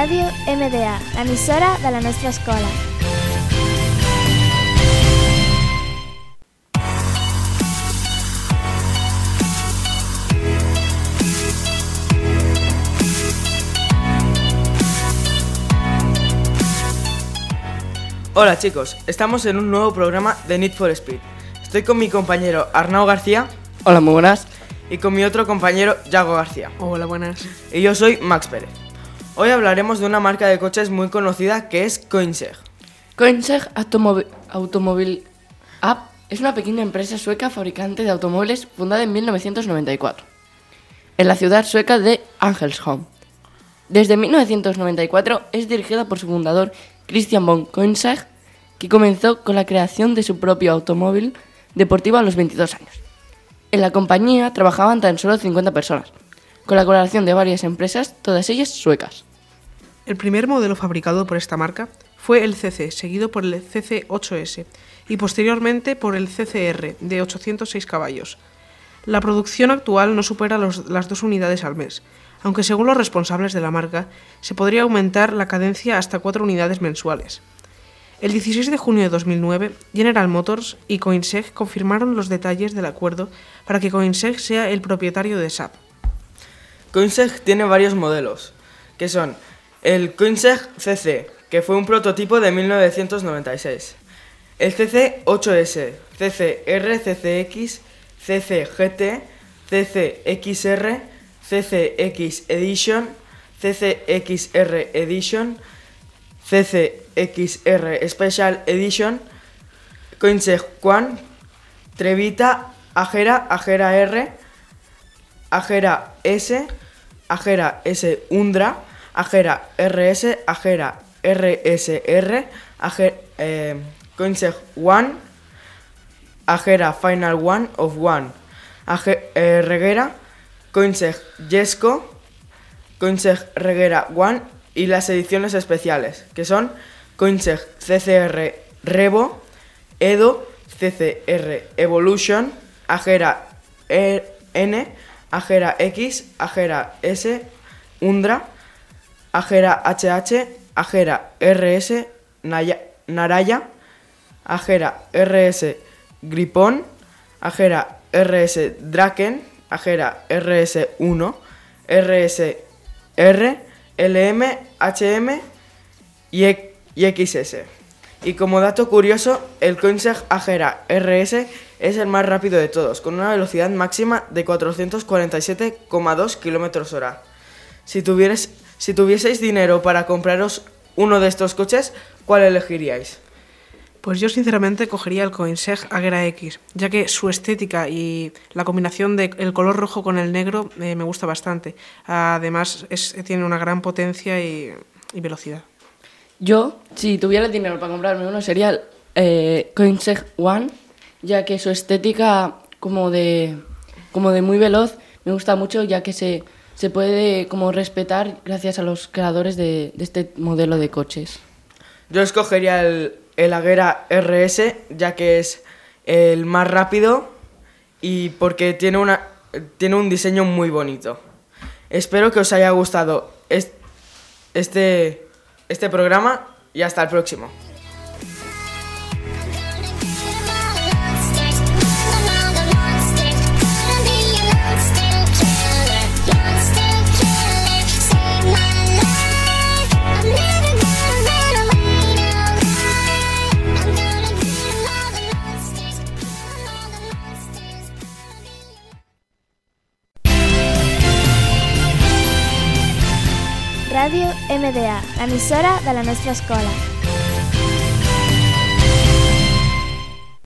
Ràdio MDA, l'emissora de la nostra escola. Hola chicos, estamos en un nuevo programa de Need for Speed. Estoy con mi compañero Arnau García Hola, muy buenas. y con mi otro compañero Yago García. Hola, buenas. Y yo soy Max Pérez. Hoy hablaremos de una marca de coches muy conocida que es Koenigsegg. Koenigsegg Automobil, Automobil App es una pequeña empresa sueca fabricante de automóviles fundada en 1994 en la ciudad sueca de Angelsholm. Desde 1994 es dirigida por su fundador Christian von Koenigsegg, que comenzó con la creación de su propio automóvil deportivo a los 22 años. En la compañía trabajaban tan solo 50 personas, con la colaboración de varias empresas, todas ellas suecas. El primer modelo fabricado por esta marca fue el CC, seguido por el CC8S y posteriormente por el CCR de 806 caballos. La producción actual no supera las dos unidades al mes, aunque según los responsables de la marca se podría aumentar la cadencia hasta cuatro unidades mensuales. El 16 de junio de 2009, General Motors y Koenigsegg confirmaron los detalles del acuerdo para que Koenigsegg sea el propietario de SAP. Koenigsegg tiene varios modelos, que son el Koenigsegg CC, que fue un prototipo de 1996, el CC8S, CCR, CCX, CCGT, CCXR, CCX Edition, CCXR Edition, CCXR Special Edition, Koenigsegg One, Trevita, Agera, Agera R, Agera S, Agera S Undra, Agera RS, Agera RSR, Ager, eh, Koenigsegg One, Agera Final One of One, Age- eh, Reguera, Koenigsegg Jesco, Koenigsegg Reguera One y las ediciones especiales, que son Koenigsegg CCR Revo, Edo, CCR Evolution, Agera E- N, Agera X, Agera S, Undra, Agera HH, Agera RS, Naya- Naraya, Agera RS Gripón, Agera RS Draken, Agera RS1, RSR, LM, HM y, E- y XS. Y como dato curioso, el Koenigsegg Agera RS es el más rápido de todos, con una velocidad máxima de 447,2 km hora. Si, tuvierais- si tuvieseis dinero para compraros uno de estos coches, ¿cuál elegiríais? Pues yo sinceramente cogería el Koenigsegg Agera X, ya que su estética y la combinación del color rojo con el negro eh, me gusta bastante. Además, tiene una gran potencia y velocidad. Yo, si tuviera el dinero para comprarme uno, sería el eh, One, ya que su estética como de, como de muy veloz me gusta mucho, ya que se, se puede como respetar gracias a los creadores de, este modelo de coches. Yo escogería el, el Agera RS, ya que es el más rápido y porque tiene, una, tiene un diseño muy bonito. Espero que os haya gustado es- este, este programa y hasta el próximo. Ràdio MDA, l'emissora de la nostra escola.